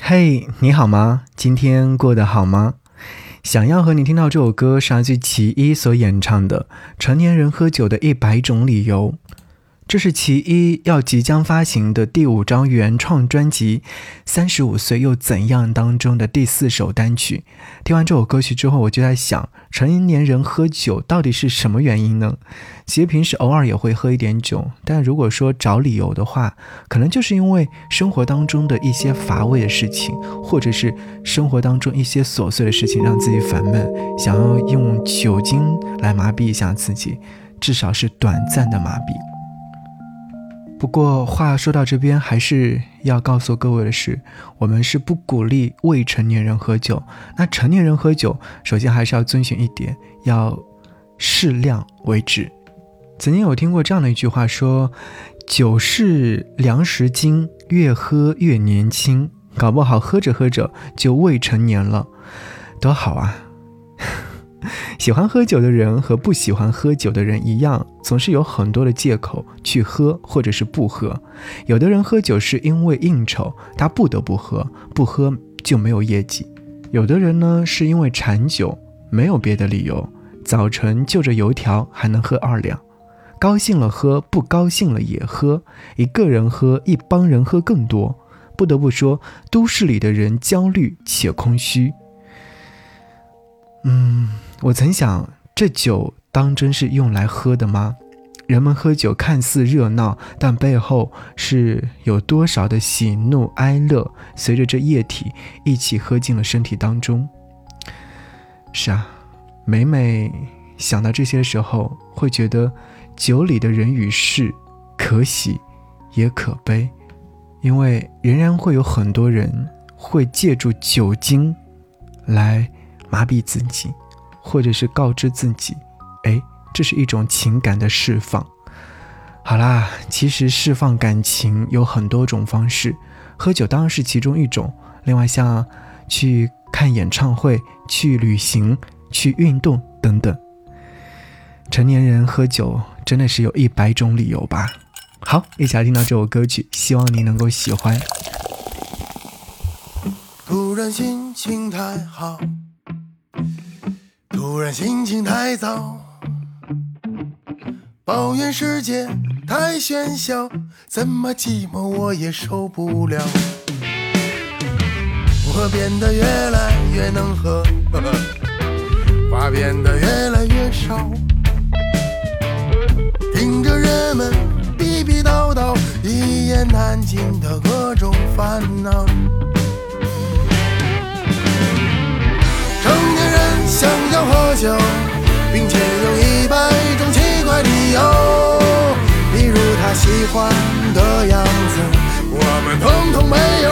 嘿，你好吗？今天过得好吗？想要和你听到这首歌是来自其一所演唱的《成年人喝酒的一百种理由》。这是其一要即将发行的第五张原创专辑《三十五岁又怎样》当中的第四首单曲。听完这首歌曲之后，我就在想，成年人喝酒到底是什么原因呢？其实平时偶尔也会喝一点酒，但如果说找理由的话，可能就是因为生活当中的一些乏味的事情，或者是生活当中一些琐碎的事情让自己烦闷，想要用酒精来麻痹一下自己，至少是短暂的麻痹。不过话说到这边，还是要告诉各位的是，我们是不鼓励未成年人喝酒。那成年人喝酒，首先还是要遵循一点，要适量为止。曾经有听过这样的一句话，说酒是粮食精，越喝越年轻，搞不好喝着喝着就未成年了，多好啊！喜欢喝酒的人和不喜欢喝酒的人一样，总是有很多的借口去喝或者是不喝。有的人喝酒是因为应酬，他不得不喝，不喝就没有业绩；有的人呢是因为馋酒，没有别的理由，早晨就着油条还能喝二两，高兴了喝，不高兴了也喝，一个人喝，一帮人喝更多。不得不说，都市里的人焦虑且空虚。嗯。我曾想，这酒当真是用来喝的吗？人们喝酒看似热闹，但背后是有多少的喜怒哀乐随着这液体一起喝进了身体当中？是啊，每每想到这些时候，会觉得酒里的人与事可喜也可悲，因为仍然会有很多人会借助酒精来麻痹自己。或者是告知自己，哎，这是一种情感的释放。好啦，其实释放感情有很多种方式，喝酒当然是其中一种。另外，像去看演唱会、去旅行、去运动等等。成年人喝酒真的是有一百种理由吧？好，一起来听到这首歌曲，希望你能够喜欢。突然心情太好。突然心情太糟，抱怨世界太喧嚣，怎么寂寞我也受不了。我变得越来越能喝，话变得越来越少，听着人们逼逼叨叨，一言难尽的各种烦恼。的样子，我们统统没有。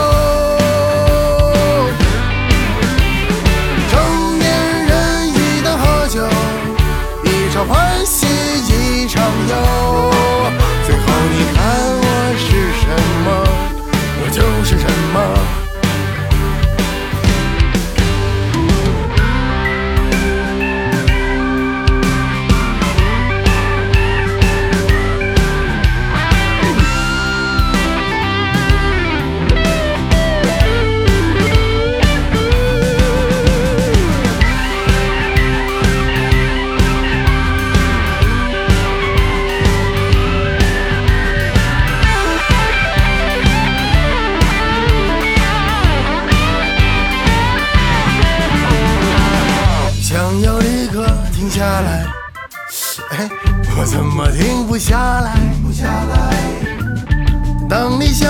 成年人一旦喝酒，一场欢喜一场忧，我怎么停不下来？当理想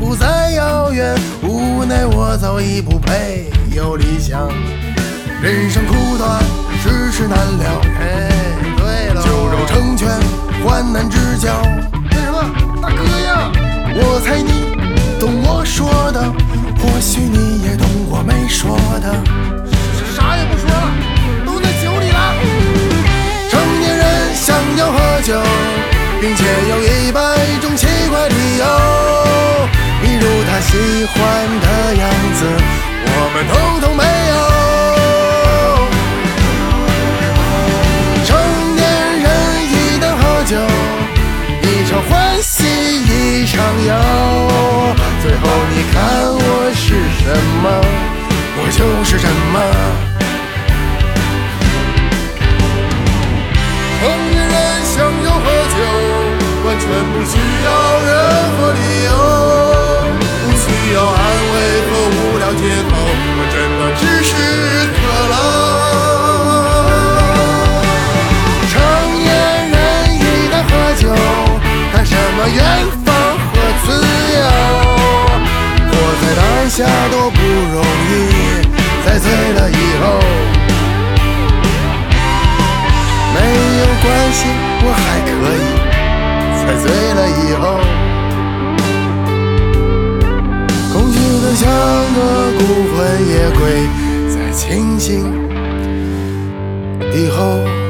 不再遥远，无奈我早已不配有理想。人生苦短，世事难料。哎，对了，酒肉成全，患难之交。干什么，大哥呀？我猜你懂我说的，或许你也懂我没说的。啥也不说了，酒并且有一百种奇怪理由比如他喜欢的样子我们通通没有。成年人一旦喝酒一场欢喜一场忧。最后你看我是什么？我就是什么？我还可以，在醉了以后。空虚的像个孤魂野鬼，在清醒以后。